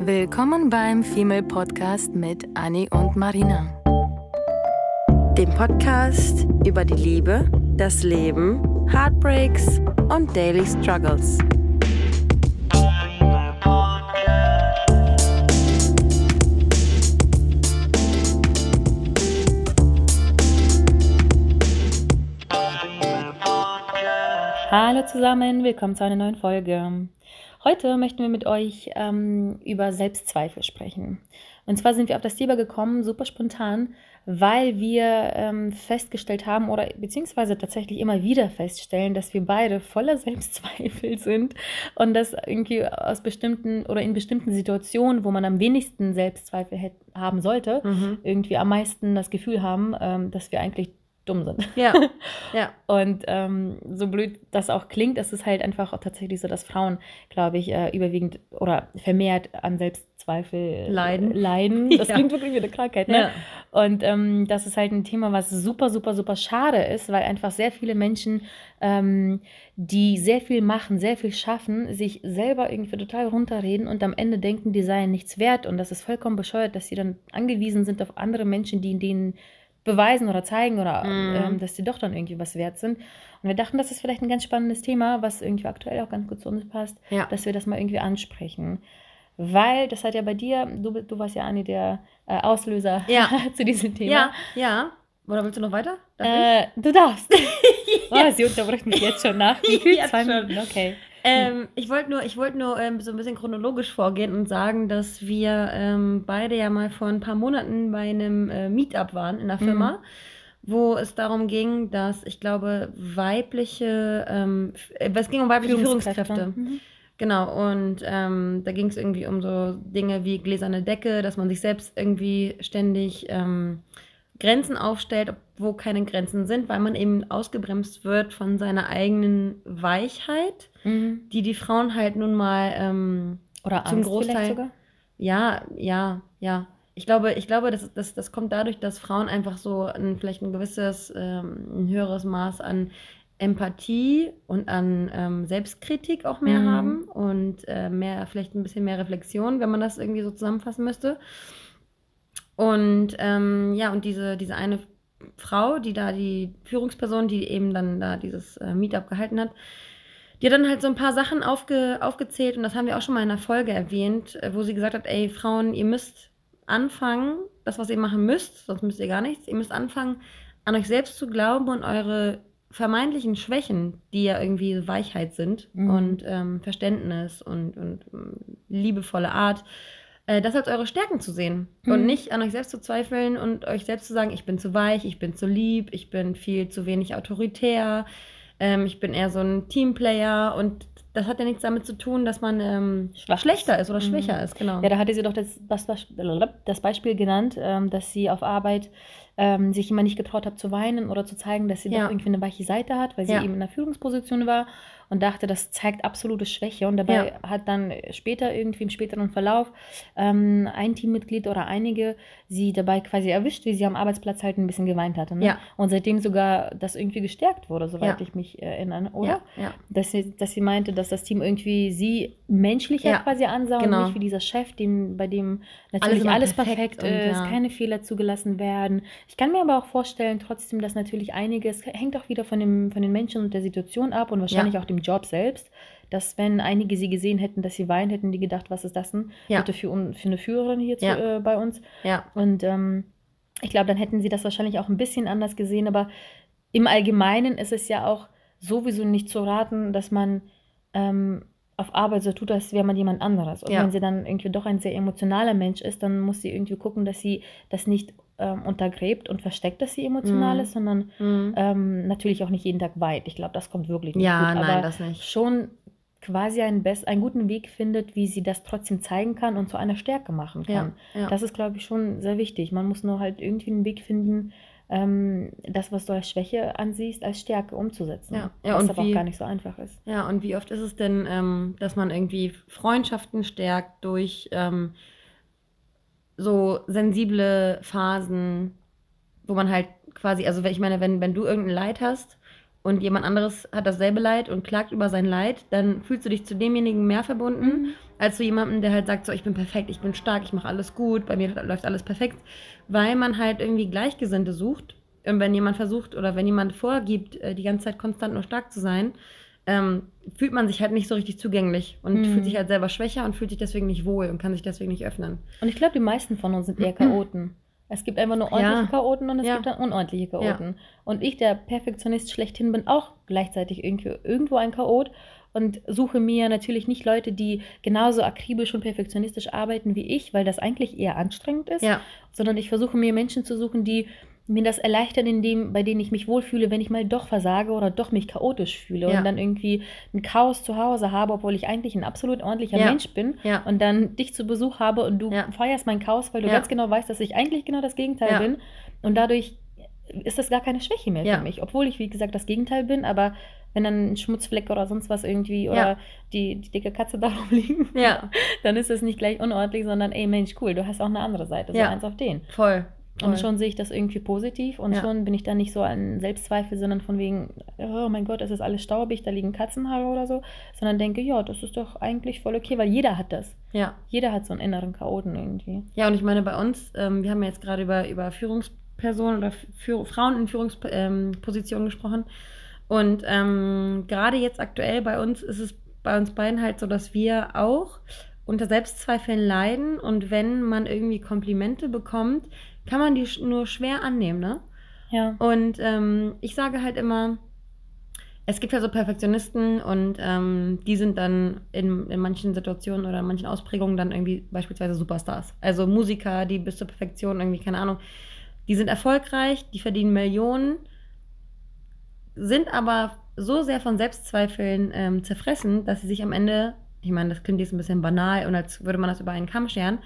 Willkommen beim Female Podcast mit Annie und Marina. Dem Podcast über die Liebe, das Leben, Heartbreaks und Daily Struggles. Hallo zusammen, willkommen zu einer neuen Folge. Heute möchten wir mit euch ähm, über Selbstzweifel sprechen. Und zwar sind wir auf das Thema gekommen, super spontan, weil wir ähm, festgestellt haben oder beziehungsweise tatsächlich immer wieder feststellen, dass wir beide voller Selbstzweifel sind und dass irgendwie aus bestimmten oder in bestimmten Situationen, wo man am wenigsten Selbstzweifel haben sollte, mhm. irgendwie am meisten das Gefühl haben, ähm, dass wir eigentlich dumm sind. Ja. ja. Und ähm, so blöd das auch klingt, ist es halt einfach auch tatsächlich so, dass Frauen, glaube ich, äh, überwiegend oder vermehrt an Selbstzweifel leiden. leiden. Das ja. klingt wirklich wie eine Krankheit, ne? Ja. Und ähm, das ist halt ein Thema, was super, super, super schade ist, weil einfach sehr viele Menschen, ähm, die sehr viel machen, sehr viel schaffen, sich selber irgendwie total runterreden und am Ende denken, die seien nichts wert. Und das ist vollkommen bescheuert, dass sie dann angewiesen sind auf andere Menschen, die denen beweisen oder zeigen oder mhm. ähm, dass sie doch dann irgendwie was wert sind. Und wir dachten, das ist vielleicht ein ganz spannendes Thema, was irgendwie aktuell auch ganz gut zu uns passt, ja. dass wir das mal irgendwie ansprechen. Weil das hat ja bei dir, du, du warst ja Anni der äh, Auslöser ja. zu diesem Thema. Ja, ja. Oder willst du noch weiter? Äh, du darfst. oh, sie unterbricht mich jetzt schon nach. Wie viel? Zwei Minuten, okay. Ähm, ich wollte nur, ich wollt nur ähm, so ein bisschen chronologisch vorgehen und sagen, dass wir ähm, beide ja mal vor ein paar Monaten bei einem äh, Meetup waren in der Firma, mhm. wo es darum ging, dass ich glaube, weibliche, ähm, äh, es ging um weibliche Führungskräfte. Führungskräfte. Mhm. Genau, und ähm, da ging es irgendwie um so Dinge wie gläserne Decke, dass man sich selbst irgendwie ständig ähm, Grenzen aufstellt, wo keine Grenzen sind, weil man eben ausgebremst wird von seiner eigenen Weichheit, mhm. die die Frauen halt nun mal ähm, oder zum Angst Großteil sogar? Ja, ja, ja. Ich glaube, ich glaube, das, das, das kommt dadurch, dass Frauen einfach so ein, vielleicht ein gewisses, ähm, ein höheres Maß an Empathie und an ähm, Selbstkritik auch mehr mhm. haben und äh, mehr, vielleicht ein bisschen mehr Reflexion, wenn man das irgendwie so zusammenfassen müsste. Und ähm, ja, und diese, diese eine Frau, die da die Führungsperson, die eben dann da dieses äh, Meetup gehalten hat, die hat dann halt so ein paar Sachen aufge, aufgezählt und das haben wir auch schon mal in einer Folge erwähnt, äh, wo sie gesagt hat, ey Frauen, ihr müsst anfangen, das, was ihr machen müsst, sonst müsst ihr gar nichts, ihr müsst anfangen, an euch selbst zu glauben und eure vermeintlichen Schwächen, die ja irgendwie Weichheit sind mhm. und ähm, Verständnis und, und ähm, liebevolle Art, äh, das als eure Stärken zu sehen mhm. und nicht an euch selbst zu zweifeln und euch selbst zu sagen, ich bin zu weich, ich bin zu lieb, ich bin viel zu wenig autoritär, ähm, ich bin eher so ein Teamplayer und das hat ja nichts damit zu tun, dass man ähm, schlechter ist oder mhm. schwächer ist, genau. Ja, da hatte sie doch das, das, das Beispiel genannt, ähm, dass sie auf Arbeit ähm, sich immer nicht getraut hat zu weinen oder zu zeigen, dass sie ja. doch irgendwie eine weiche Seite hat, weil sie ja. eben in einer Führungsposition war und dachte, das zeigt absolute Schwäche. Und dabei ja. hat dann später irgendwie im späteren Verlauf ähm, ein Teammitglied oder einige sie dabei quasi erwischt, wie sie am Arbeitsplatz halt ein bisschen geweint hatte. Ne? Ja. Und seitdem sogar das irgendwie gestärkt wurde, soweit ja. ich mich erinnere, oder? Ja. Dass, sie, dass sie meinte, dass das Team irgendwie sie menschlicher quasi ansah genau. und nicht wie dieser Chef, dem, bei dem natürlich alles, alles perfekt, perfekt ist, keine Fehler zugelassen werden. Ich kann mir aber auch vorstellen, trotzdem, dass natürlich einiges hängt auch wieder von, dem, von den Menschen und der Situation ab und wahrscheinlich auch dem Job selbst, dass wenn einige sie gesehen hätten, dass sie weinen, hätten die gedacht, was ist das denn ja. Bitte für, für eine Führerin hier ja. zu, äh, bei uns. Ja. Und ähm, ich glaube, dann hätten sie das wahrscheinlich auch ein bisschen anders gesehen, aber im Allgemeinen ist es ja auch sowieso nicht zu raten, dass man ähm, auf Arbeit so tut, als wäre man jemand anderes. Und ja. wenn sie dann irgendwie doch ein sehr emotionaler Mensch ist, dann muss sie irgendwie gucken, dass sie das nicht ähm, untergräbt und versteckt, dass sie emotional mm. ist, sondern mm. ähm, natürlich auch nicht jeden Tag weit. Ich glaube, das kommt wirklich nicht ja, gut. Aber nein, das nicht. schon quasi einen, best einen guten Weg findet, wie sie das trotzdem zeigen kann und zu einer Stärke machen kann. Ja, ja. Das ist, glaube ich, schon sehr wichtig. Man muss nur halt irgendwie einen Weg finden, ähm, das, was du als Schwäche ansiehst, als Stärke umzusetzen. Ja, ja was und aber wie, auch gar nicht so einfach ist. Ja, und wie oft ist es denn, ähm, dass man irgendwie Freundschaften stärkt durch ähm, so sensible Phasen, wo man halt quasi, also ich meine, wenn, wenn du irgendein Leid hast und jemand anderes hat dasselbe Leid und klagt über sein Leid, dann fühlst du dich zu demjenigen mehr verbunden, mhm. als zu jemandem, der halt sagt, so, ich bin perfekt, ich bin stark, ich mache alles gut, bei mir läuft alles perfekt, weil man halt irgendwie Gleichgesinnte sucht. Und wenn jemand versucht oder wenn jemand vorgibt, äh, die ganze Zeit konstant nur stark zu sein, ähm, fühlt man sich halt nicht so richtig zugänglich und mhm. fühlt sich halt selber schwächer und fühlt sich deswegen nicht wohl und kann sich deswegen nicht öffnen. Und ich glaube, die meisten von uns sind eher Chaoten. Es gibt einfach nur ordentliche ja. Chaoten und es ja. gibt dann unordentliche Chaoten. Ja. Und ich, der Perfektionist schlechthin, bin auch gleichzeitig irgendwie, irgendwo ein Chaot und suche mir natürlich nicht Leute, die genauso akribisch und perfektionistisch arbeiten wie ich, weil das eigentlich eher anstrengend ist, sondern ich versuche mir Menschen zu suchen, die mir das erleichtern, in dem, bei denen ich mich wohlfühle, wenn ich mal doch versage oder doch mich chaotisch fühle ja. und dann irgendwie ein Chaos zu Hause habe, obwohl ich eigentlich ein absolut ordentlicher ja. Mensch bin ja. und dann dich zu Besuch habe und du feierst mein Chaos, weil du ganz genau weißt, dass ich eigentlich genau das Gegenteil bin und dadurch ist das gar keine Schwäche mehr für mich, obwohl ich, wie gesagt, das Gegenteil bin, aber wenn dann ein Schmutzfleck oder sonst was irgendwie oder die, die dicke Katze da rumliegen, dann ist es nicht gleich unordentlich, sondern ey Mensch, cool, du hast auch eine andere Seite, so eins auf den. Voll. Und schon sehe ich das irgendwie positiv und ja. schon bin ich dann nicht so an Selbstzweifel, sondern von wegen, oh mein Gott, es ist alles staubig, da liegen Katzenhaare oder so, sondern denke, ja, das ist doch eigentlich voll okay, weil jeder hat das. Ja. Jeder hat so einen inneren Chaoten irgendwie. Ja, und ich meine, bei uns, ähm, wir haben ja jetzt gerade über, über Führungspersonen oder Führ Frauen in Führungspositionen ähm, gesprochen. Und ähm, gerade jetzt aktuell bei uns ist es bei uns beiden halt so, dass wir auch unter Selbstzweifeln leiden und wenn man irgendwie Komplimente bekommt, kann man die nur schwer annehmen, ne? Ja. Und ähm, ich sage halt immer, es gibt ja so Perfektionisten und ähm, die sind dann in, in manchen Situationen oder in manchen Ausprägungen dann irgendwie beispielsweise Superstars. Also Musiker, die bis zur Perfektion irgendwie, keine Ahnung, die sind erfolgreich, die verdienen Millionen, sind aber so sehr von Selbstzweifeln ähm, zerfressen, dass sie sich am Ende, ich meine, das klingt jetzt ein bisschen banal und als würde man das über einen Kamm scheren,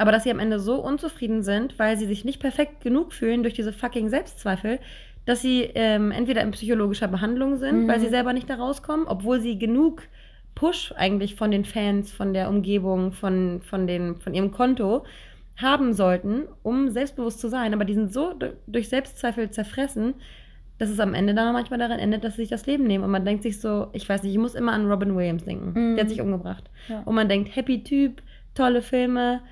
aber dass sie am Ende so unzufrieden sind, weil sie sich nicht perfekt genug fühlen durch diese fucking Selbstzweifel, dass sie ähm, entweder in psychologischer Behandlung sind, mhm. weil sie selber nicht da rauskommen, obwohl sie genug Push eigentlich von den Fans, von der Umgebung, von, von, den, von ihrem Konto haben sollten, um selbstbewusst zu sein. Aber die sind so durch Selbstzweifel zerfressen, dass es am Ende dann manchmal daran endet, dass sie sich das Leben nehmen. Und man denkt sich so, ich weiß nicht, ich muss immer an Robin Williams denken. Mhm. Der hat sich umgebracht. Ja. Und man denkt, happy Typ, tolle Filme,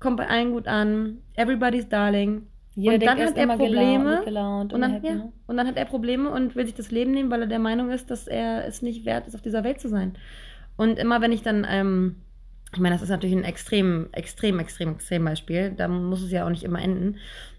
kommt bei allen gut an, everybody's darling. Jeder und dann hat er Probleme gelaunt, und, dann, ja, ne? und dann hat er Probleme und will sich das Leben nehmen, weil er der Meinung ist, dass er es nicht wert ist, auf dieser Welt zu sein. Und immer wenn ich dann, ähm, ich meine, das ist natürlich ein extrem, extrem, extrem, extrem Beispiel, da muss es ja auch nicht immer enden.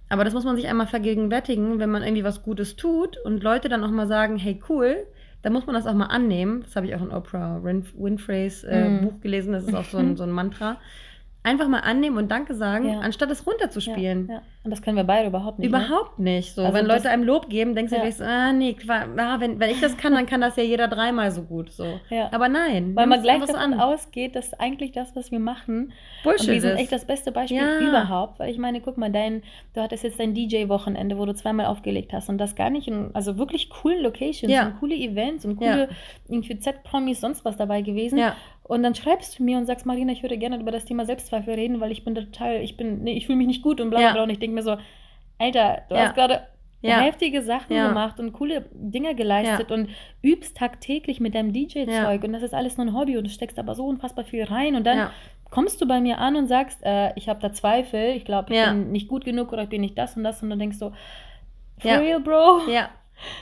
Aber das muss man sich einmal vergegenwärtigen, wenn man irgendwie was Gutes tut und Leute dann auch mal sagen, hey cool, dann muss man das auch mal annehmen. Das habe ich auch in Oprah Winfreys äh, mm. Buch gelesen, das ist auch so ein, so ein Mantra einfach mal annehmen und Danke sagen, ja. anstatt es runterzuspielen. Ja, ja. Und das können wir beide überhaupt nicht. Ne? Überhaupt ne? nicht. So, also wenn Leute einem Lob geben, denkst du dir, ah, nee, ah, wenn, wenn ich das kann, dann kann das ja jeder dreimal so gut. So. Aber nein. Weil man gleich davon an. ausgeht, dass eigentlich das, was wir machen, Bullshit und wir sind echt das beste Beispiel überhaupt. Weil ich meine, guck mal, dein, du hattest jetzt dein DJ-Wochenende, wo du zweimal aufgelegt hast und das gar nicht in, also wirklich coolen Locations und coole Events und coole irgendwie Z-Promis, sonst was dabei gewesen. Ja. Und dann schreibst du mir und sagst, Marina, ich würde gerne über das Thema Selbstzweifel reden, weil ich bin total, ich bin, nee, ich fühle mich nicht gut und bla bla bla. Und ich denke mir so, Alter, du ja. hast gerade ja. heftige Sachen ja. gemacht und coole Dinge geleistet und übst tagtäglich mit deinem DJ-Zeug und das ist alles nur ein Hobby und du steckst aber so unfassbar viel rein und dann kommst du bei mir an und sagst, äh, ich habe da Zweifel, ich glaube, ich bin nicht gut genug oder ich bin nicht das und das und dann denkst du, for real, Bro? Ja.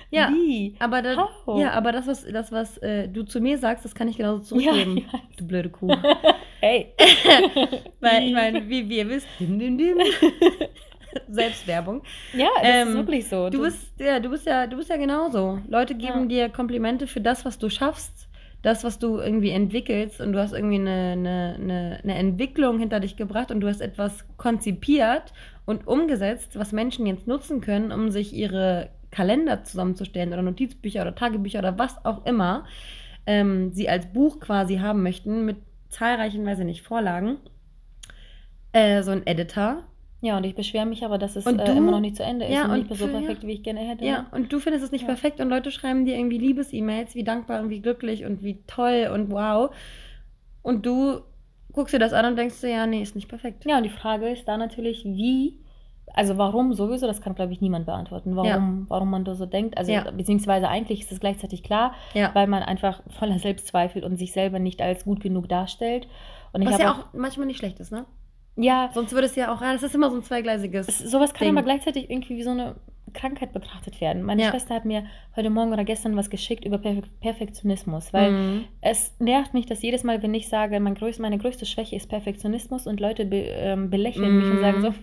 Ja, Wie? aber das, ja, aber das, was, das, was äh, du zu mir sagst, das kann ich genauso zurückgeben. Ja, du blöde Kuh. hey. Weil ich meine, wie, wie ihr wisst, dim, dim, dim. Selbstwerbung. Ja, das ähm, ist wirklich so. Du bist, ja, du bist ja, du bist ja genauso. Leute geben ja. dir Komplimente für das, was du schaffst, das, was du irgendwie entwickelst und du hast irgendwie eine, eine, eine, eine Entwicklung hinter dich gebracht und du hast etwas konzipiert und umgesetzt, was Menschen jetzt nutzen können, um sich ihre Kalender zusammenzustellen oder Notizbücher oder Tagebücher oder was auch immer ähm, sie als Buch quasi haben möchten, mit zahlreichen, weiß ich nicht, Vorlagen. Äh, so ein Editor. Ja, und ich beschwere mich aber, dass es äh, immer noch nicht zu Ende ist ja, und nicht so perfekt, ja. wie ich gerne hätte. Ja, und du findest es nicht ja. perfekt und Leute schreiben dir irgendwie Liebes-E-Mails, wie dankbar und wie glücklich und wie toll und wow. Und du guckst dir das an und denkst dir, ja, nee, ist nicht perfekt. Ja, und die Frage ist da natürlich, wie also warum sowieso, das kann, glaube ich, niemand beantworten, warum, ja. warum man da so denkt. Also ja. beziehungsweise eigentlich ist es gleichzeitig klar, ja. weil man einfach voller Selbstzweifel und sich selber nicht als gut genug darstellt. Und Was ja auch manchmal nicht schlecht ist, ne? Ja. Sonst würde es ja auch, das ist immer so ein zweigleisiges. sowas kann Ding. aber gleichzeitig irgendwie wie so eine Krankheit betrachtet werden. Meine ja. Schwester hat mir heute Morgen oder gestern was geschickt über Perfe Perfektionismus, weil mhm. es nervt mich, dass jedes Mal, wenn ich sage, mein größ meine größte Schwäche ist Perfektionismus und Leute be ähm, belächeln mhm. mich und sagen so,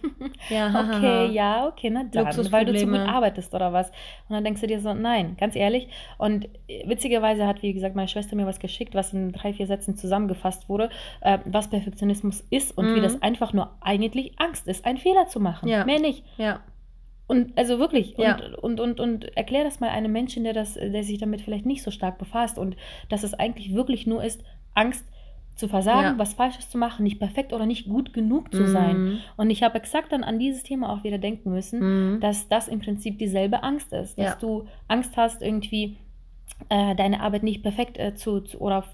ja, okay, ja, okay, na dann, weil du zu gut arbeitest oder was. Und dann denkst du dir so, nein, ganz ehrlich. Und witzigerweise hat, wie gesagt, meine Schwester mir was geschickt, was in drei, vier Sätzen zusammengefasst wurde, äh, was Perfektionismus ist und mhm. wie das einfach nur eigentlich Angst ist, einen Fehler zu machen. Ja. Mehr nicht. Ja. Und also wirklich, ja. und, und, und, und erklär das mal einem Menschen, der, das, der sich damit vielleicht nicht so stark befasst und dass es eigentlich wirklich nur ist, Angst zu versagen, ja. was Falsches zu machen, nicht perfekt oder nicht gut genug zu mhm. sein. Und ich habe exakt dann an dieses Thema auch wieder denken müssen, mhm. dass das im Prinzip dieselbe Angst ist, dass ja. du Angst hast, irgendwie deine Arbeit nicht perfekt äh, zu, zu, oder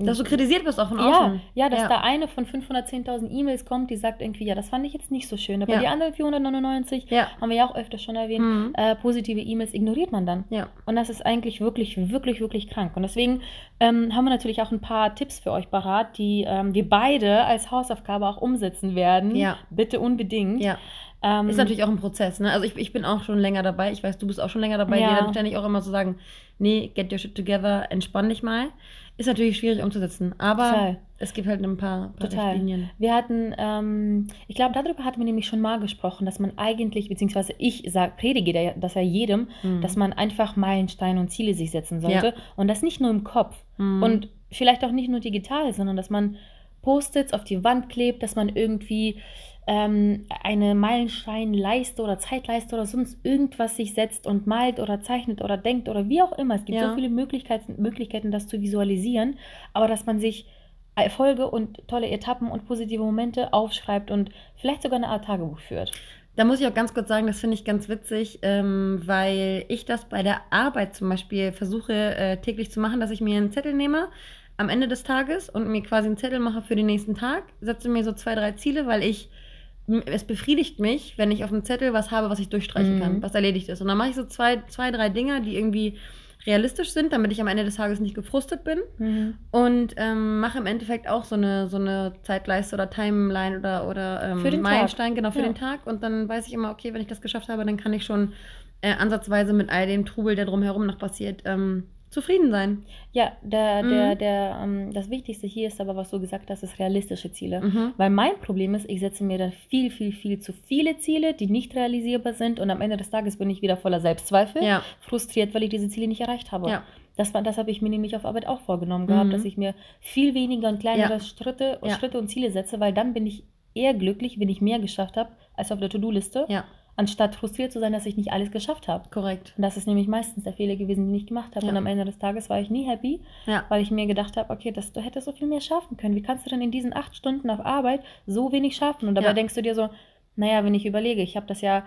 dass du kritisiert wirst auch von außen. Ja, ja dass ja. da eine von 510.000 E-Mails kommt, die sagt irgendwie, ja, das fand ich jetzt nicht so schön. Aber ja. die anderen 499, ja. haben wir ja auch öfter schon erwähnt, mhm. äh, positive E-Mails ignoriert man dann. Ja. Und das ist eigentlich wirklich, wirklich, wirklich krank. Und deswegen ähm, haben wir natürlich auch ein paar Tipps für euch parat, die ähm, wir beide als Hausaufgabe auch umsetzen werden. Ja. Bitte unbedingt. Ja. Ähm, ist natürlich auch ein Prozess, ne? Also ich, ich bin auch schon länger dabei. Ich weiß, du bist auch schon länger dabei. Ja. Jeder ständig auch immer so sagen, nee, get your shit together, entspann dich mal. Ist natürlich schwierig umzusetzen, aber Total. es gibt halt ein paar, paar Total. Richtlinien. Wir hatten, ähm, ich glaube, darüber hatten wir nämlich schon mal gesprochen, dass man eigentlich, beziehungsweise ich sag, predige das ja jedem, mhm. dass man einfach Meilensteine und Ziele sich setzen sollte ja. und das nicht nur im Kopf mhm. und vielleicht auch nicht nur digital, sondern dass man Post-its auf die Wand klebt, dass man irgendwie ähm, eine Meilensteinleiste oder Zeitleiste oder sonst irgendwas sich setzt und malt oder zeichnet oder denkt oder wie auch immer. Es gibt ja. so viele Möglichkeiten, Möglichkeiten, das zu visualisieren, aber dass man sich Erfolge und tolle Etappen und positive Momente aufschreibt und vielleicht sogar eine Art Tagebuch führt. Da muss ich auch ganz kurz sagen, das finde ich ganz witzig, ähm, weil ich das bei der Arbeit zum Beispiel versuche äh, täglich zu machen, dass ich mir einen Zettel nehme am Ende des Tages und mir quasi einen Zettel mache für den nächsten Tag, setze mir so zwei, drei Ziele, weil ich es befriedigt mich, wenn ich auf dem Zettel was habe, was ich durchstreichen mhm. kann, was erledigt ist. Und dann mache ich so zwei, zwei, drei Dinger, die irgendwie realistisch sind, damit ich am Ende des Tages nicht gefrustet bin. Mhm. Und ähm, mache im Endeffekt auch so eine, so eine Zeitleiste oder Timeline oder, oder ähm, für den Meilenstein, Tag. genau, für ja. den Tag. Und dann weiß ich immer, okay, wenn ich das geschafft habe, dann kann ich schon äh, ansatzweise mit all dem Trubel, der drumherum noch passiert, ähm, zufrieden sein. Ja, der, der, mhm. der, ähm, das Wichtigste hier ist aber, was du gesagt hast, ist realistische Ziele. Mhm. Weil mein Problem ist, ich setze mir dann viel, viel, viel zu viele Ziele, die nicht realisierbar sind und am Ende des Tages bin ich wieder voller Selbstzweifel, ja. frustriert, weil ich diese Ziele nicht erreicht habe. Ja. Das, das habe ich mir nämlich auf Arbeit auch vorgenommen gehabt, mhm. dass ich mir viel weniger und kleinere ja. Schritte, und Schritte und Ziele setze, weil dann bin ich eher glücklich, wenn ich mehr geschafft habe als auf der To-Do-Liste. Ja anstatt frustriert zu sein, dass ich nicht alles geschafft habe. Korrekt. Und das ist nämlich meistens der Fehler gewesen, den ich gemacht habe. Ja. Und am Ende des Tages war ich nie happy, ja. weil ich mir gedacht habe, okay, das, du hättest so viel mehr schaffen können. Wie kannst du denn in diesen acht Stunden auf Arbeit so wenig schaffen? Und dabei ja. denkst du dir so, naja, wenn ich überlege, ich habe das ja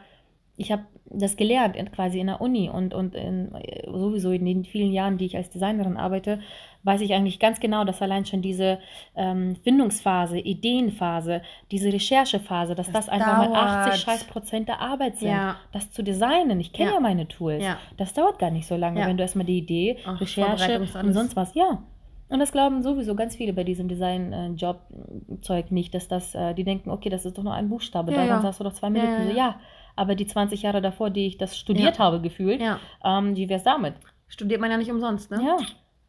ich habe das gelernt in, quasi in der Uni und, und in, sowieso in den vielen Jahren, die ich als Designerin arbeite, weiß ich eigentlich ganz genau, dass allein schon diese ähm, Findungsphase, Ideenphase, diese Recherchephase, dass das, das einfach dauert. mal 80 scheiß Prozent der Arbeit sind. Ja. Das zu designen, ich kenne ja. ja. meine Tools. Ja. Das dauert gar nicht so lange, wenn du erstmal die Idee, Ach, Recherche und sonst was, ja. Und das glauben sowieso ganz viele bei diesem Design-Job-Zeug äh, nicht, dass das, äh, die denken, okay, das ist doch nur ein Buchstabe, ja, daran hast du doch zwei Minuten. Ja, ja, aber die 20 Jahre davor, die ich das studiert ja. habe, gefühlt, ja. ähm, wie wäre es damit? Studiert man ja nicht umsonst, ne? Ja.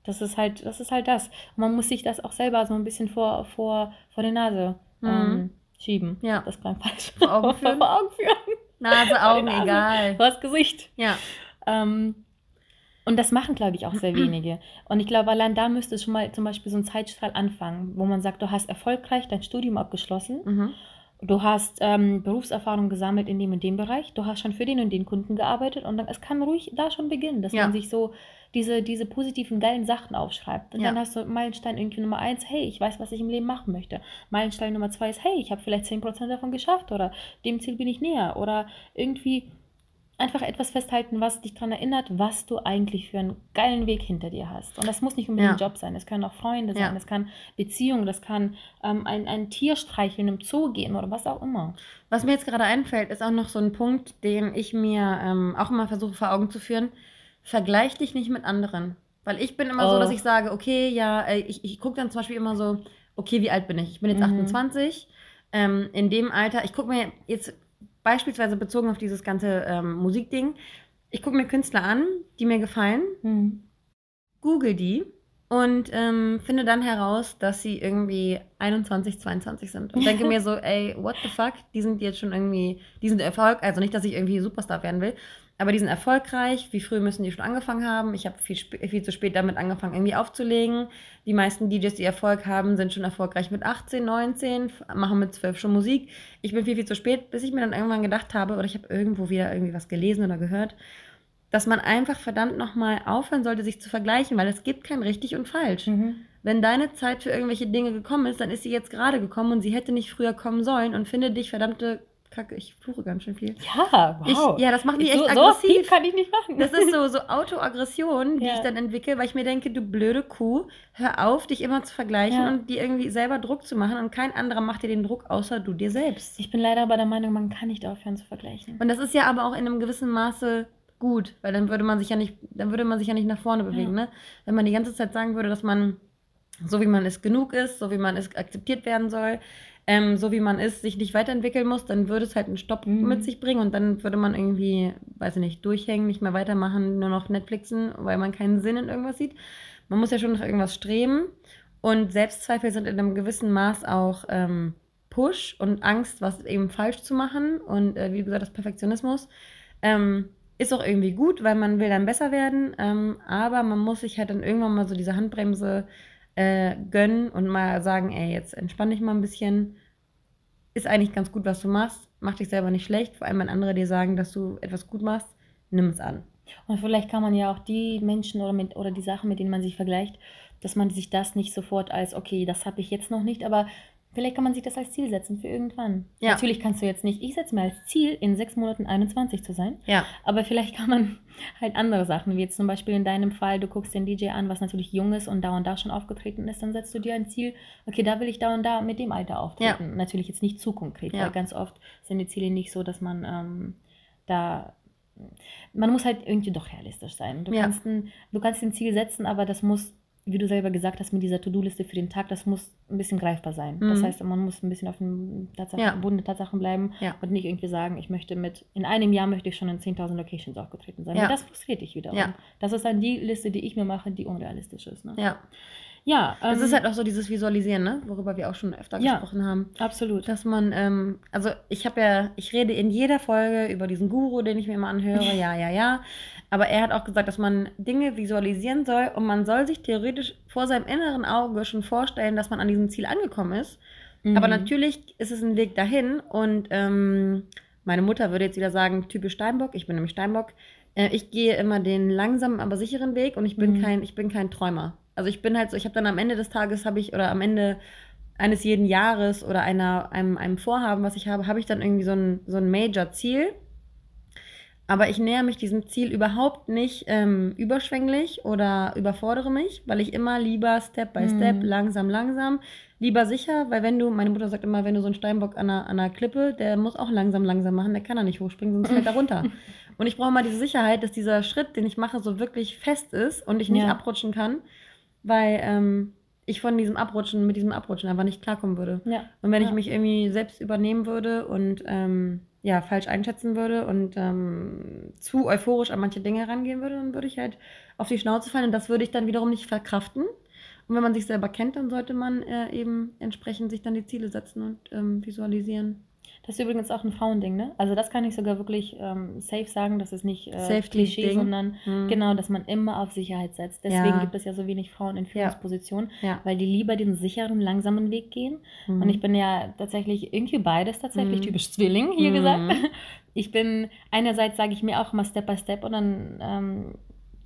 Das ist halt, das ist halt das. Und man muss sich das auch selber so ein bisschen vor, vor, vor die Nase mhm. ähm, schieben. Ja. Das klang falsch. Vor Augen führen. vor Augen führen. Nase, Augen, Nase, egal. Vor das Gesicht. Ja. Ähm, und das machen, glaube ich, auch sehr wenige. Und ich glaube, allein da müsste schon mal zum Beispiel so ein Zeitstrahl anfangen, wo man sagt, du hast erfolgreich dein Studium abgeschlossen. Mhm du hast ähm, Berufserfahrung gesammelt in dem und dem Bereich, du hast schon für den und den Kunden gearbeitet und dann, es kann ruhig da schon beginnen, dass ja. man sich so diese, diese positiven, geilen Sachen aufschreibt. Und ja. dann hast du Meilenstein irgendwie Nummer eins, hey, ich weiß, was ich im Leben machen möchte. Meilenstein Nummer zwei ist, hey, ich habe vielleicht 10% davon geschafft oder dem Ziel bin ich näher oder irgendwie einfach etwas festhalten, was dich daran erinnert, was du eigentlich für einen geilen Weg hinter dir hast. Und das muss nicht unbedingt Ja. ein Job sein, es können auch Freunde sein, Ja. es kann Beziehungen, das kann ähm, ein, ein Tier streicheln, im Zoo gehen oder was auch immer. Was mir jetzt gerade einfällt, ist auch noch so ein Punkt, den ich mir ähm, auch immer versuche vor Augen zu führen. Vergleich dich nicht mit anderen. Weil ich bin immer so, Oh. dass ich sage, okay, ja, äh, ich, ich gucke dann zum Beispiel immer so, okay, wie alt bin ich? Ich bin jetzt Mhm. 28. Ähm, in dem Alter, ich gucke mir jetzt beispielsweise bezogen auf dieses ganze ähm, Musikding, ich gucke mir Künstler an, die mir gefallen, google die und ähm, finde dann heraus, dass sie irgendwie 21, 22 sind. Und denke mir so, ey, what the fuck? Die sind jetzt schon irgendwie, die sind Erfolg, also nicht, dass ich irgendwie Superstar werden will, aber die sind erfolgreich. Wie früh müssen die schon angefangen haben? Ich habe viel, viel zu spät damit angefangen, irgendwie aufzulegen. Die meisten DJs, die Erfolg haben, sind schon erfolgreich mit 18, 19, f- machen mit 12 schon Musik. Ich bin viel, viel zu spät, bis ich mir dann irgendwann gedacht habe, oder ich habe irgendwo wieder irgendwie was gelesen oder gehört, dass man einfach verdammt nochmal aufhören sollte, sich zu vergleichen, weil es gibt kein richtig und falsch. Mhm. Wenn deine Zeit für irgendwelche Dinge gekommen ist, dann ist sie jetzt gerade gekommen und sie hätte nicht früher kommen sollen und finde dich verdammte Kacke. Ich fluche ganz schön viel. Ja, wow. Ich, ja, das macht mich echt so, so viel aggressiv. kann ich nicht machen. Das ist so, so Autoaggression, die Ja. ich dann entwickle, weil ich mir denke, du blöde Kuh, hör auf, dich immer zu vergleichen Ja. und dir irgendwie selber Druck zu machen und kein anderer macht dir den Druck, außer du dir selbst. Ich bin leider aber der Meinung, man kann nicht aufhören zu vergleichen. Und das ist ja aber auch in einem gewissen Maße gut, weil dann würde man sich ja nicht, dann würde man sich ja nicht nach vorne bewegen, ne? Wenn man die ganze Zeit sagen würde, dass man so wie man ist genug ist, so wie man ist akzeptiert werden soll, ähm, so wie man ist, sich nicht weiterentwickeln muss, dann würde es halt einen Stopp Mhm. mit sich bringen und dann würde man irgendwie, weiß ich nicht, durchhängen, nicht mehr weitermachen, nur noch Netflixen, weil man keinen Sinn in irgendwas sieht. Man muss ja schon nach irgendwas streben und Selbstzweifel sind in einem gewissen Maß auch ähm, Push und Angst, was eben falsch zu machen und äh, wie gesagt, das Perfektionismus. Ähm, ist auch irgendwie gut, weil man will dann besser werden, ähm, aber man muss sich halt dann irgendwann mal so diese Handbremse äh, gönnen und mal sagen, ey, jetzt entspann dich mal ein bisschen. Ist eigentlich ganz gut, was du machst. Mach dich selber nicht schlecht, vor allem wenn andere dir sagen, dass du etwas gut machst, nimm es an. Und vielleicht kann man ja auch die Menschen oder, mit, oder die Sachen, mit denen man sich vergleicht, dass man sich das nicht sofort als, okay, das habe ich jetzt noch nicht, aber vielleicht kann man sich das als Ziel setzen für irgendwann. Ja. Natürlich kannst du jetzt nicht, ich setze mir als Ziel, in sechs Monaten 21 zu sein, Ja, aber vielleicht kann man halt andere Sachen, wie jetzt zum Beispiel in deinem Fall, du guckst den DJ an, was natürlich jung ist und da und da schon aufgetreten ist, dann setzt du dir ein Ziel, okay, da will ich da und da mit dem Alter auftreten. Natürlich jetzt nicht zu konkret, Ja. weil ganz oft sind die Ziele nicht so, dass man ähm, da man muss halt irgendwie doch realistisch sein. Du, Ja. kannst ein, du kannst ein Ziel setzen, aber das muss, wie du selber gesagt hast, mit dieser To-Do-Liste für den Tag, das muss ein bisschen greifbar sein. Das Mhm. heißt, man muss ein bisschen auf den Tatsachen, Ja. Boden der Tatsachen bleiben Ja. und nicht irgendwie sagen, ich möchte mit, in einem Jahr möchte ich schon in 10.000 Locations aufgetreten sein. Ja. Das frustriert dich wiederum. Das ist dann die Liste, die ich mir mache, die unrealistisch ist. Ne? ja. Ja, ähm, ist halt auch so dieses Visualisieren, ne? worüber wir auch schon öfter Ja. gesprochen haben. absolut. Dass man, ähm, also ich habe ja, ich rede in jeder Folge über diesen Guru, den ich mir immer anhöre, ja, ja, ja. Aber er hat auch gesagt, dass man Dinge visualisieren soll und man soll sich theoretisch vor seinem inneren Auge schon vorstellen, dass man an diesem Ziel angekommen ist. Aber Mhm. natürlich ist es ein Weg dahin und ähm, meine Mutter würde jetzt wieder sagen, typisch Steinbock, ich bin nämlich Steinbock. Äh, ich gehe immer den langsamen, aber sicheren Weg und ich bin Mhm. kein, ich bin kein Träumer. Also ich bin halt so, ich habe dann am Ende des Tages habe ich oder am Ende eines jeden Jahres oder einer, einem, einem Vorhaben, was ich habe, habe ich dann irgendwie so ein, so ein Major-Ziel. Aber ich näher mich diesem Ziel überhaupt nicht ähm, überschwänglich oder überfordere mich, weil ich immer lieber Step by Mhm. Step, langsam, langsam, lieber sicher, weil wenn du, meine Mutter sagt immer, wenn du so einen Steinbock an einer, an einer Klippe, der muss auch langsam, langsam machen, der kann da nicht hochspringen, sonst fällt er runter. Und ich brauche mal diese Sicherheit, dass dieser Schritt, den ich mache, so wirklich fest ist und ich nicht Ja. abrutschen kann, weil ähm, ich von diesem Abrutschen, mit diesem Abrutschen einfach nicht klarkommen würde. Ja. Und wenn ich Ja. mich irgendwie selbst übernehmen würde und ähm, ja, falsch einschätzen würde und ähm, zu euphorisch an manche Dinge rangehen würde, dann würde ich halt auf die Schnauze fallen und das würde ich dann wiederum nicht verkraften. Und wenn man sich selber kennt, dann sollte man äh, eben entsprechend sich dann die Ziele setzen und ähm, visualisieren. Das ist übrigens auch ein Frauending, ne? Also das kann ich sogar wirklich ähm, safe sagen, das ist nicht äh, Klischee, Ding. sondern Hm. genau, dass man immer auf Sicherheit setzt. Deswegen Ja. gibt es ja so wenig Frauen in Führungspositionen, Ja. weil die lieber den sicheren, langsamen Weg gehen. Mhm. Und ich bin ja tatsächlich irgendwie beides tatsächlich, Mhm. typisch Zwilling hier Mhm. gesagt. Ich bin, einerseits sage ich mir auch immer Step by Step und dann ähm,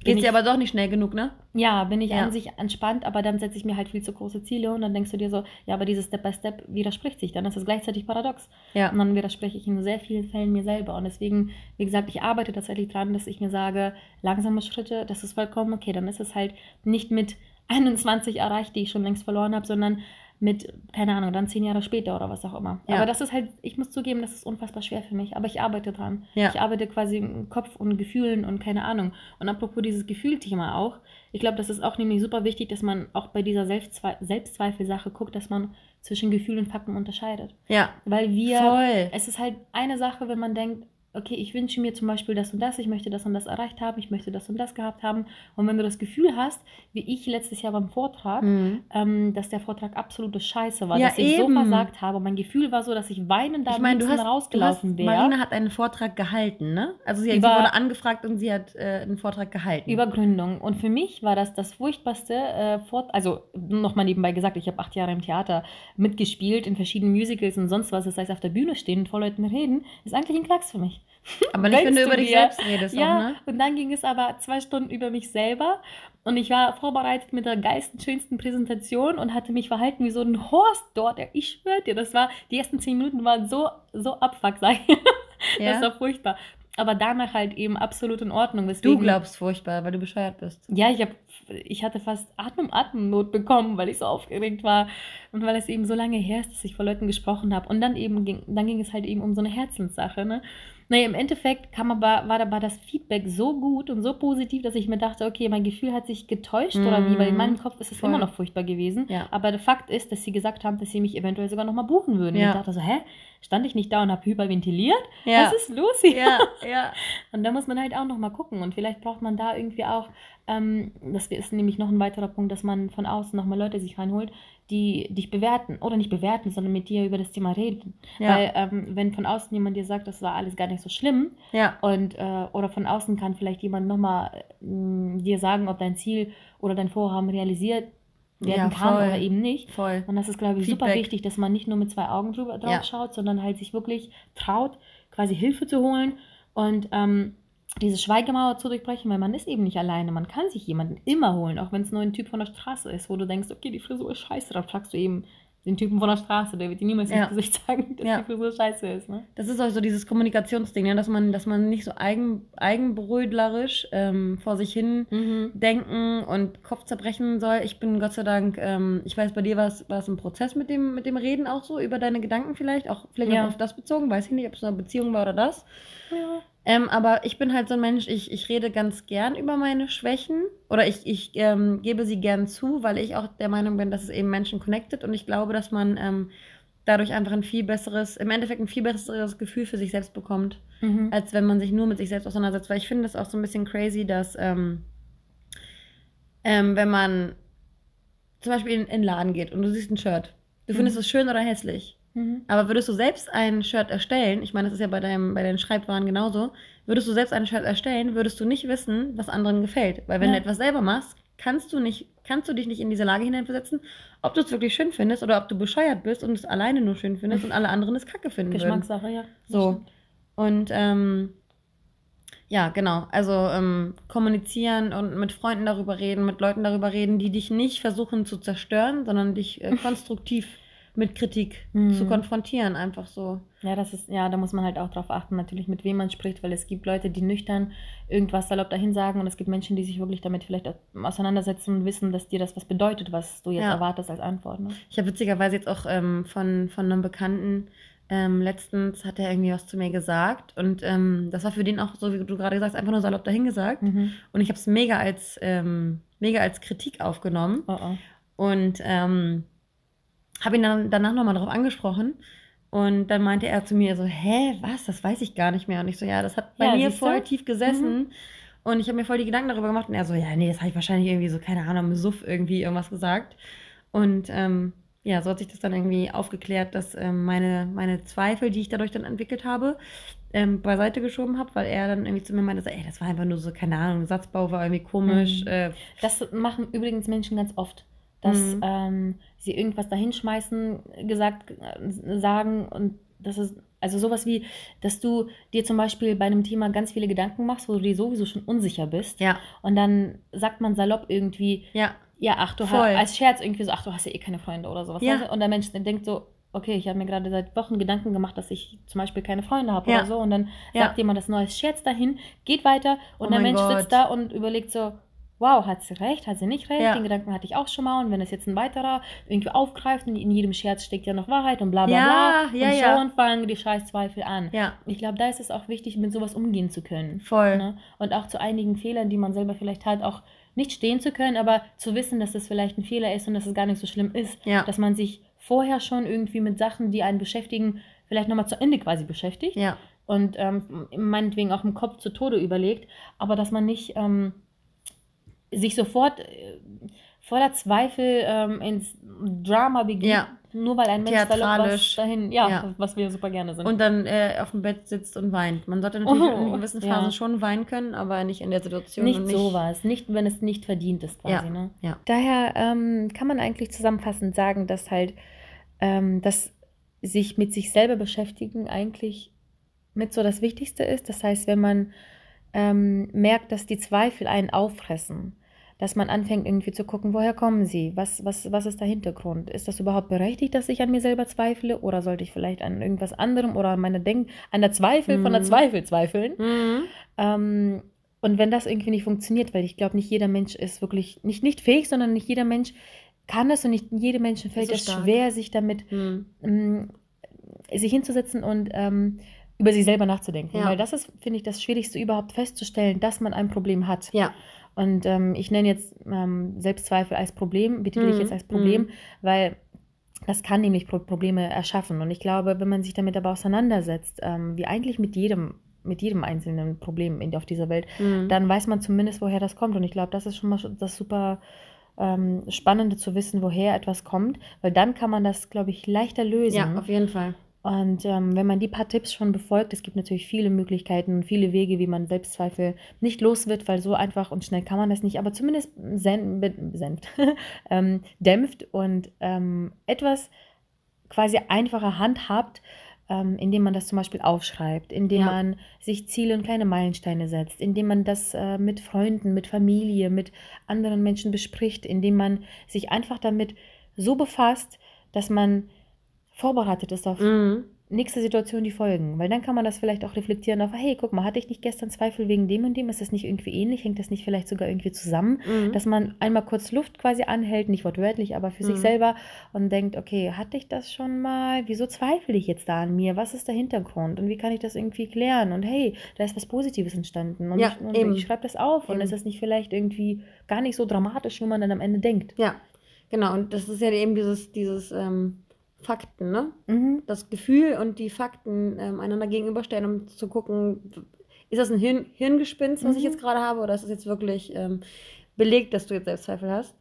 Geht dir aber doch nicht schnell genug, ne? Ja, bin ich ja. an sich entspannt, aber dann setze ich mir halt viel zu große Ziele und dann denkst du dir so, ja, aber dieses Step by Step widerspricht sich dann. Das ist gleichzeitig paradox. Ja. Und dann widerspreche ich in sehr vielen Fällen mir selber. Und deswegen, wie gesagt, ich arbeite tatsächlich dran, dass ich mir sage, langsame Schritte, das ist vollkommen okay. Dann ist es halt nicht mit 21 erreicht, die ich schon längst verloren habe, sondern mit, keine Ahnung, dann zehn Jahre später oder was auch immer. Ja. Aber das ist halt, ich muss zugeben, das ist unfassbar schwer für mich. Aber ich arbeite dran. Ja. Ich arbeite quasi im Kopf und Gefühlen und keine Ahnung. Und apropos dieses Gefühlthema auch, ich glaube, das ist auch nämlich super wichtig, dass man auch bei dieser Selbstzwe Selbstzweifelsache guckt, dass man zwischen Gefühlen und Fakten unterscheidet. Ja. Weil wir, Voll. es ist halt eine Sache, wenn man denkt, okay, ich wünsche mir zum Beispiel das und das, ich möchte das und das erreicht haben, ich möchte das und das gehabt haben. Und wenn du das Gefühl hast, wie ich letztes Jahr beim Vortrag, mhm. ähm, dass der Vortrag absolute Scheiße war, ja, dass ich eben. so versagt habe. mein Gefühl war so, dass ich weinend da ich mein, du hast, rausgelaufen wäre. Marina hat einen Vortrag gehalten, ne? Also sie, über, sie wurde angefragt und sie hat äh, einen Vortrag gehalten. Über Gründung. Und für mich war das das furchtbarste äh, Vortrag, also nochmal nebenbei gesagt, ich habe acht Jahre im Theater mitgespielt, in verschiedenen Musicals und sonst was. Das heißt, auf der Bühne stehen und vor Leuten reden, ist eigentlich ein Klacks für mich. Aber nicht, wenn du über dich selbst redest. Ja, auch, ne? und dann ging es aber zwei Stunden über mich selber. Und ich war vorbereitet mit der geilsten, schönsten Präsentation und hatte mich verhalten wie so ein Horst dort. Ich schwöre dir, das war, die ersten zehn Minuten waren so, so abfuck, sag ich. Ja. Das war furchtbar. Aber danach halt eben absolut in Ordnung. Deswegen, du glaubst furchtbar, weil du bescheuert bist. Ja, ich, hab, ich hatte fast Atem, Atemnot bekommen, weil ich so aufgeregt war. Und weil es eben so lange her ist, dass ich vor Leuten gesprochen habe. Und dann eben ging, dann ging es halt eben um so eine Herzenssache. Ne? Naja, im Endeffekt kam aber, war aber das Feedback so gut und so positiv, dass ich mir dachte, okay, mein Gefühl hat sich getäuscht mm, oder wie, weil in mhm. meinem Kopf ist es immer noch furchtbar gewesen. Ja. Aber der Fakt ist, dass sie gesagt haben, dass sie mich eventuell sogar nochmal buchen würden. Ja. Und ich dachte so, hä? Stand ich nicht da und habe hyperventiliert? Ja. Was ist los hier? Ja, ja. Und da muss man halt auch nochmal gucken. Und vielleicht braucht man da irgendwie auch, ähm, das ist nämlich noch ein weiterer Punkt, dass man von außen nochmal Leute sich reinholt, die dich bewerten oder nicht bewerten, sondern mit dir über das Thema reden. Ja. Weil ähm, wenn von außen jemand dir sagt, das war alles gar nicht so schlimm ja. und äh, oder von außen kann vielleicht jemand nochmal äh, dir sagen, ob dein Ziel oder dein Vorhaben realisiert werden ja, kann voll. oder eben nicht. Voll. Und das ist, glaube ich, Feedback. super wichtig, dass man nicht nur mit zwei Augen drüber drauf schaut, sondern halt sich wirklich traut, quasi Hilfe zu holen und ähm, diese Schweigemauer zu durchbrechen, weil man ist eben nicht alleine. Man kann sich jemanden immer holen, auch wenn es nur ein Typ von der Straße ist, wo du denkst, okay, die Frisur ist scheiße, dann fragst du eben den Typen von der Straße, der wird dir niemals ja. ins Gesicht sagen, dass ja. die Frisur scheiße ist. Ne? Das ist auch so dieses Kommunikationsding, ne? dass, man, dass man nicht so eigen, eigenbrödlerisch ähm, vor sich hin mhm. denken und Kopf zerbrechen soll. Ich bin Gott sei Dank, ähm, ich weiß, bei dir war es ein Prozess mit dem, mit dem Reden auch so, über deine Gedanken vielleicht, auch vielleicht ja. auch auf das bezogen, weiß ich nicht, ob es eine Beziehung war oder das. Ja. Ähm, aber ich bin halt so ein Mensch, ich, ich rede ganz gern über meine Schwächen oder ich, ich ähm, gebe sie gern zu, weil ich auch der Meinung bin, dass es eben Menschen connected und ich glaube, dass man ähm, dadurch einfach ein viel besseres, im Endeffekt ein viel besseres Gefühl für sich selbst bekommt, mhm. als wenn man sich nur mit sich selbst auseinandersetzt. Weil ich finde das auch so ein bisschen crazy, dass ähm, ähm, wenn man zum Beispiel in, in den Laden geht und du siehst ein Shirt, du findest mhm. es schön oder hässlich. Mhm. Aber würdest du selbst ein Shirt erstellen, ich meine, das ist ja bei, deinem, bei deinen Schreibwaren genauso, würdest du selbst ein Shirt erstellen, würdest du nicht wissen, was anderen gefällt. Weil wenn ja. du etwas selber machst, kannst du, nicht, kannst du dich nicht in diese Lage hineinversetzen, ob du es wirklich schön findest oder ob du bescheuert bist und es alleine nur schön findest und alle anderen es kacke finden Geschmackssache, würden. ja. So. Und ähm, ja, genau. Also ähm, kommunizieren und mit Freunden darüber reden, mit Leuten darüber reden, die dich nicht versuchen zu zerstören, sondern dich äh, konstruktiv mit Kritik mhm. zu konfrontieren, einfach so. Ja, das ist, ja, da muss man halt auch drauf achten, natürlich, mit wem man spricht, weil es gibt Leute, die nüchtern irgendwas salopp dahin sagen und es gibt Menschen, die sich wirklich damit vielleicht auseinandersetzen und wissen, dass dir das was bedeutet, was du jetzt ja. erwartest als Antwort. Ne? Ich habe witzigerweise jetzt auch ähm, von, von einem Bekannten, ähm, letztens hat er irgendwie was zu mir gesagt und ähm, das war für den auch, so wie du gerade gesagt hast, einfach nur salopp dahin gesagt. Mhm. Und ich habe es mega als, ähm, mega als Kritik aufgenommen. Oh oh. Und ähm, habe ihn dann danach nochmal darauf angesprochen. Und dann meinte er zu mir so, hä, was, das weiß ich gar nicht mehr. Und ich so, ja, das hat bei ja, mir voll tief gesessen. Mhm. Und ich habe mir voll die Gedanken darüber gemacht. Und er so, ja, nee, das habe ich wahrscheinlich irgendwie so, keine Ahnung, im Suff irgendwie irgendwas gesagt. Und ähm, ja, so hat sich das dann irgendwie aufgeklärt, dass ähm, meine, meine Zweifel, die ich dadurch dann entwickelt habe, ähm, beiseite geschoben habe, weil er dann irgendwie zu mir meinte, so, ey, das war einfach nur so, keine Ahnung, Satzbau war irgendwie komisch. Mhm. Äh, das machen übrigens Menschen ganz oft dass mhm. ähm, sie irgendwas dahinschmeißen, gesagt, äh, sagen und das ist Also sowas wie, dass du dir zum Beispiel bei einem Thema ganz viele Gedanken machst, wo du dir sowieso schon unsicher bist. Ja. Und dann sagt man salopp irgendwie, Ja. ja, ach, du hast, als Scherz irgendwie so, ach, du hast ja eh keine Freunde oder sowas. Ja. Und der Mensch denkt so, okay, ich habe mir gerade seit Wochen Gedanken gemacht, dass ich zum Beispiel keine Freunde habe Ja. oder so. Und dann sagt jemand das neues Scherz dahin, geht weiter und Oh der Mensch Gott. sitzt da und überlegt so, wow, hat sie recht, hat sie nicht recht? Ja. Den Gedanken hatte ich auch schon mal. Und wenn es jetzt ein weiterer irgendwie aufgreift und in jedem Scherz steckt ja noch Wahrheit und bla bla Ja, bla. ja, und ja. schon fangen die Scheißzweifel an. Ja. Ich glaube, da ist es auch wichtig, mit sowas umgehen zu können. Voll. Ne? Und auch zu einigen Fehlern, die man selber vielleicht hat, auch nicht stehen zu können, aber zu wissen, dass das vielleicht ein Fehler ist und dass es gar nicht so schlimm ist. Ja. Dass man sich vorher schon irgendwie mit Sachen, die einen beschäftigen, vielleicht nochmal zu Ende quasi beschäftigt Ja. und ähm, meinetwegen auch im Kopf zu Tode überlegt, aber dass man nicht ähm, sich sofort äh, voller Zweifel ähm, ins Drama begibt, Ja. nur weil ein Mensch salopp was Theatralisch. dahin, ja, Ja. was wir super gerne sind. Und dann äh, auf dem Bett sitzt und weint. Man sollte natürlich Oh, in gewissen ja. Phasen schon weinen können, aber nicht in der Situation. nicht und sowas, nicht wenn es nicht verdient ist quasi, Ja. ne? Ja. Daher ähm, kann man eigentlich zusammenfassend sagen, dass halt ähm, dass sich mit sich selber beschäftigen eigentlich mit so das Wichtigste ist. Das heißt, wenn man ähm, merkt, dass die Zweifel einen auffressen, dass man anfängt irgendwie zu gucken, woher kommen sie, was, was, was ist der Hintergrund? Ist das überhaupt berechtigt, dass ich an mir selber zweifle oder sollte ich vielleicht an irgendwas anderem oder an meine Denk an der Zweifel von der Mhm. Zweifel zweifeln? Mhm. Ähm, und wenn das irgendwie nicht funktioniert, weil ich glaube, nicht jeder Mensch ist wirklich, nicht, nicht fähig, sondern nicht jeder Mensch kann es und nicht jedem Menschen fällt so es stark. schwer, sich damit, Mhm. ähm, sich hinzusetzen und ähm, über sich selber nachzudenken. Ja. Weil das ist, finde ich, das Schwierigste überhaupt festzustellen, dass man ein Problem hat. Ja. Und ähm, ich nenne jetzt ähm, Selbstzweifel als Problem, betitel ich Mhm. jetzt als Problem, weil das kann nämlich Pro Probleme erschaffen. Und ich glaube, wenn man sich damit aber auseinandersetzt, ähm, wie eigentlich mit jedem, mit jedem einzelnen Problem in, auf dieser Welt, Mhm. dann weiß man zumindest, woher das kommt. Und ich glaube, das ist schon mal das super ähm, Spannende zu wissen, woher etwas kommt, weil dann kann man das, glaube ich, leichter lösen. ja, auf jeden Fall. Und ähm, wenn man die paar Tipps schon befolgt, es gibt natürlich viele Möglichkeiten und viele Wege, wie man Selbstzweifel nicht los wird, weil so einfach und schnell kann man das nicht, aber zumindest senft, ähm, dämpft und ähm, etwas quasi einfacher handhabt, ähm, indem man das zum Beispiel aufschreibt, indem Ja. man sich Ziele und kleine Meilensteine setzt, indem man das äh, mit Freunden, mit Familie, mit anderen Menschen bespricht, indem man sich einfach damit so befasst, dass man vorbereitet ist auf Mhm. nächste Situation, die folgen. Weil dann kann man das vielleicht auch reflektieren auf, hey, guck mal, hatte ich nicht gestern Zweifel wegen dem und dem? Ist das nicht irgendwie ähnlich? Hängt das nicht vielleicht sogar irgendwie zusammen? Mhm. Dass man einmal kurz Luft quasi anhält, nicht wortwörtlich, aber für sich Mhm. selber und denkt, okay, hatte ich das schon mal? Wieso zweifle ich jetzt da an mir? Was ist der Hintergrund? Und wie kann ich das irgendwie klären? Und hey, da ist was Positives entstanden. Und, Ja, ich, und eben. ich schreibe das auf. Und Eben. ist das nicht vielleicht irgendwie gar nicht so dramatisch, wie man dann am Ende denkt? Ja, genau. Und das ist ja eben dieses, dieses ähm, Fakten, ne? Mhm. Das Gefühl und die Fakten ähm, einander gegenüberstellen, um zu gucken, ist das ein Hirn Hirngespinst, was ich Mhm. jetzt gerade habe, oder ist es jetzt wirklich ähm, belegt, dass du jetzt Selbstzweifel hast?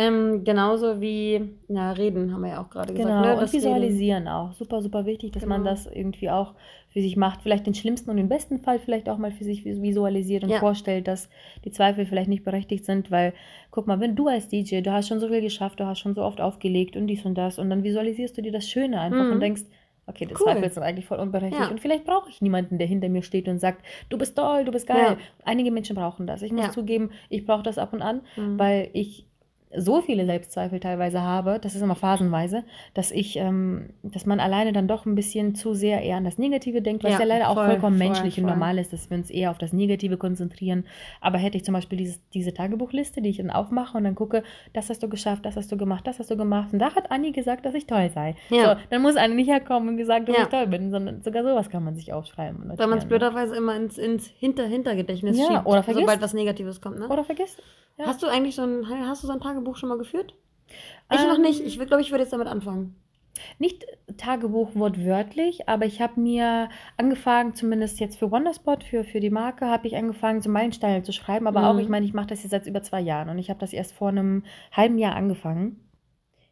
Ähm, genauso wie, ja, reden haben wir ja auch gerade gesagt. Genau, ne? und Das Reden. visualisieren auch. Super, super wichtig, dass man Genau. das irgendwie auch für sich macht. Vielleicht den schlimmsten und den besten Fall vielleicht auch mal für sich vis- visualisiert und Ja. vorstellt, dass die Zweifel vielleicht nicht berechtigt sind, weil, guck mal, wenn du als DJ, du hast schon so viel geschafft, du hast schon so oft aufgelegt und dies und das und dann visualisierst du dir das Schöne einfach Mhm. und denkst, okay, die Cool. Zweifel sind eigentlich voll unberechtigt Ja. und vielleicht brauche ich niemanden, der hinter mir steht und sagt, du bist toll, du bist geil. Ja. Einige Menschen brauchen das. Ich muss Ja. zugeben, ich brauche das ab und an, Mhm. weil ich so viele Selbstzweifel teilweise habe, das ist immer phasenweise, dass ich, ähm, dass man alleine dann doch ein bisschen zu sehr eher an das Negative denkt, was ja, Ja, leider auch voll, vollkommen voll, menschlich und voll. normal ist, dass wir uns eher auf das Negative konzentrieren. Aber hätte ich zum Beispiel dieses, diese Tagebuchliste, die ich dann aufmache und dann gucke, das hast du geschafft, das hast du gemacht, das hast du gemacht. Und da hat Anni gesagt, dass ich toll sei. Ja. So, dann muss Anni nicht herkommen und gesagt, dass Ja. ich toll bin, sondern sogar sowas kann man sich aufschreiben. und Weil man es notieren. blöderweise immer ins, ins Hinter-Hintergedächtnis Ja, schiebt, oder vergisst. sobald was Negatives kommt. Ne? Oder vergisst. Ja. Hast du eigentlich so ein, hast du so ein Tagebuch schon mal geführt? Ich noch Ähm, nicht. Ich glaube, ich würde jetzt damit anfangen. Nicht Tagebuch wortwörtlich, aber ich habe mir angefangen, zumindest jetzt für Wonderspot, für, für die Marke, habe ich angefangen, so Meilensteine zu schreiben. Aber auch, Mhm. ich meine, ich mache das jetzt seit über zwei Jahren und ich habe das erst vor einem halben Jahr angefangen.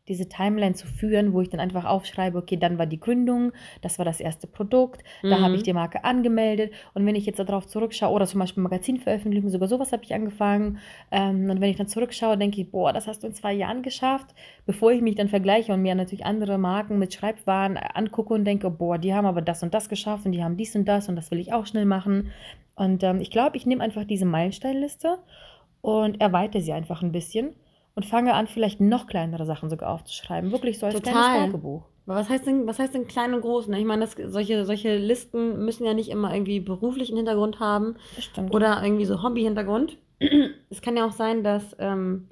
Diese Timeline zu führen, wo ich dann einfach aufschreibe, okay, dann war die Gründung, das war das erste Produkt, da habe ich Mhm. die Marke angemeldet. Und wenn ich jetzt darauf zurückschaue, oder zum Beispiel Magazinveröffentlichungen, sogar sowas habe ich angefangen ähm, und wenn ich dann zurückschaue, denke ich, boah, das hast du in zwei Jahren geschafft, bevor ich mich dann vergleiche und mir natürlich andere Marken mit Schreibwaren angucke und denke, boah, die haben aber das und das geschafft und die haben dies und das und das will ich auch schnell machen. Und ähm, ich glaube, ich nehme einfach diese Meilensteinliste und erweitere sie einfach ein bisschen und fange an, vielleicht noch kleinere Sachen sogar aufzuschreiben. Wirklich so als Total. kleines Tagebuch. Aber was heißt denn, was heißt denn klein und groß? Ne? Ich meine, das, solche, solche Listen müssen ja nicht immer irgendwie beruflichen Hintergrund haben Das stimmt. oder irgendwie so Hobby-Hintergrund. es kann ja auch sein, dass ähm,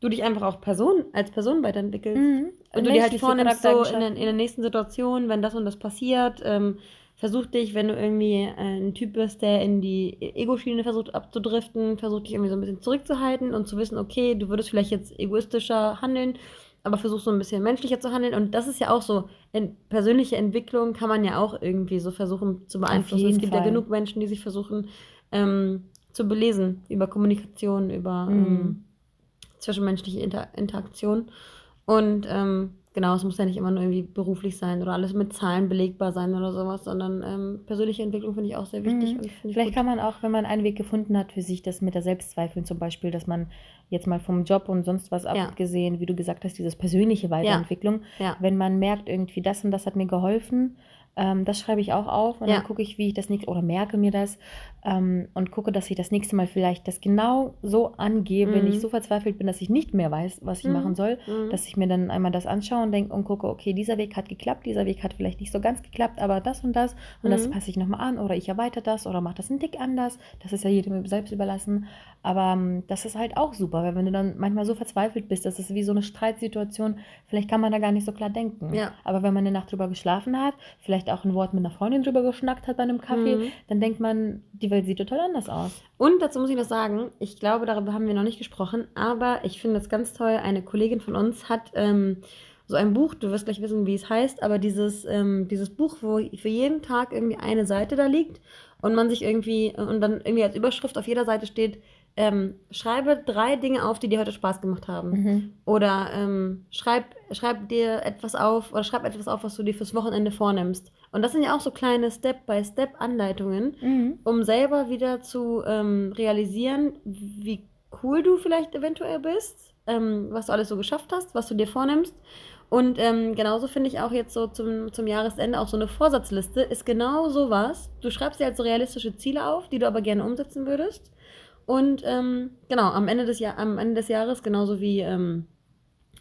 du dich einfach auch Person, als Person weiterentwickelst. Mhm. Und du dir halt vornimmst, so in, in der nächsten Situation, wenn das und das passiert, ähm, versuch dich, wenn du irgendwie äh, ein Typ bist, der in die Ego-Schiene versucht abzudriften, versuch dich irgendwie so ein bisschen zurückzuhalten und zu wissen, okay, du würdest vielleicht jetzt egoistischer handeln, aber versuch so ein bisschen menschlicher zu handeln. Und das ist ja auch so, in persönliche Entwicklung kann man ja auch irgendwie so versuchen zu beeinflussen. Es gibt ja Fall. genug Menschen, die sich versuchen ähm, zu belesen über Kommunikation, über Mhm. ähm, zwischenmenschliche Inter Interaktion. Und ähm, genau, es muss ja nicht immer nur irgendwie beruflich sein oder alles mit Zahlen belegbar sein oder sowas, sondern ähm, persönliche Entwicklung finde ich auch sehr wichtig. Mhm. Vielleicht kann man auch, wenn man einen Weg gefunden hat für sich, das mit der Selbstzweifeln zum Beispiel, dass man jetzt mal vom Job und sonst was Ja. abgesehen, wie du gesagt hast, dieses persönliche Weiterentwicklung, Ja. wenn man merkt irgendwie, das und das hat mir geholfen, ähm, das schreibe ich auch auf und Ja. dann gucke ich, wie ich das nächste, oder merke mir das ähm, und gucke, dass ich das nächste Mal vielleicht das genau so angehe, wenn Mhm. ich so verzweifelt bin, dass ich nicht mehr weiß, was ich Mhm. machen soll, Mhm. dass ich mir dann einmal das anschaue und denke und gucke, okay, dieser Weg hat geklappt, dieser Weg hat vielleicht nicht so ganz geklappt, aber das und das und das Mhm. passe ich nochmal an oder ich erweitere das oder mache das einen Tick anders. Das ist ja jedem selbst überlassen. Aber ähm, das ist halt auch super, weil wenn du dann manchmal so verzweifelt bist, das ist wie so eine Streitsituation, vielleicht kann man da gar nicht so klar denken. Ja. Aber wenn man eine Nacht drüber geschlafen hat, vielleicht auch ein Wort mit einer Freundin drüber geschnackt hat bei einem Kaffee, Mhm. dann denkt man, die Welt sieht total anders aus. Und dazu muss ich noch sagen, ich glaube, darüber haben wir noch nicht gesprochen, aber ich finde es ganz toll. Eine Kollegin von uns hat ähm, so ein Buch, du wirst gleich wissen, wie es heißt, aber dieses, ähm, dieses Buch, wo für jeden Tag irgendwie eine Seite da liegt und man sich irgendwie, und dann irgendwie als Überschrift auf jeder Seite steht, ähm, schreibe drei Dinge auf, die dir heute Spaß gemacht haben. Mhm. Oder ähm, schreib, schreib dir etwas auf oder schreib etwas auf, was du dir fürs Wochenende vornimmst. Und das sind ja auch so kleine Step-by-Step-Anleitungen, Mhm. um selber wieder zu ähm, realisieren, wie cool du vielleicht eventuell bist, ähm, was du alles so geschafft hast, was du dir vornimmst. Und ähm, genauso finde ich auch jetzt so zum, zum Jahresende auch so eine Vorsatzliste ist genau sowas. Du schreibst dir halt so realistische Ziele auf, die du aber gerne umsetzen würdest. Und ähm, genau, am Ende des, Jahr, am Ende des Jahres, genauso wie ähm,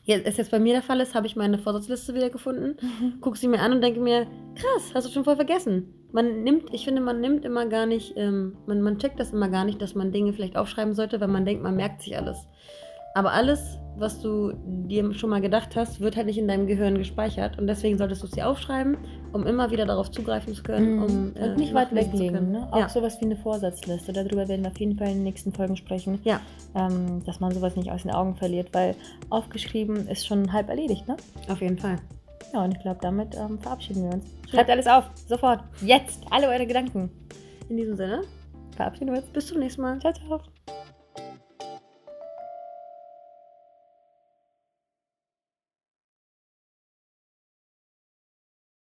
jetzt, es jetzt bei mir der Fall ist, habe ich meine Vorsatzliste wieder gefunden, gucke sie mir an und denke mir, krass, hast du schon voll vergessen. Man nimmt, ich finde, man nimmt immer gar nicht, ähm, man, man checkt das immer gar nicht, dass man Dinge vielleicht aufschreiben sollte, weil man denkt, man merkt sich alles. Aber alles, was du dir schon mal gedacht hast, wird halt nicht in deinem Gehirn gespeichert. Und deswegen solltest du es dir aufschreiben, um immer wieder darauf zugreifen zu können. Um, Mhm. äh, und nicht weit weglegen. Ne? Auch Ja. sowas wie eine Vorsatzliste. Darüber werden wir auf jeden Fall in den nächsten Folgen sprechen. Ja. Ähm, dass man sowas nicht aus den Augen verliert, weil aufgeschrieben ist schon halb erledigt, ne? Auf jeden Fall. Ja, und ich glaube, damit ähm, verabschieden wir uns. Schreibt alles auf, sofort, jetzt, alle eure Gedanken. In diesem Sinne, Verabschieden wir uns. bis zum nächsten Mal. Ciao, ciao.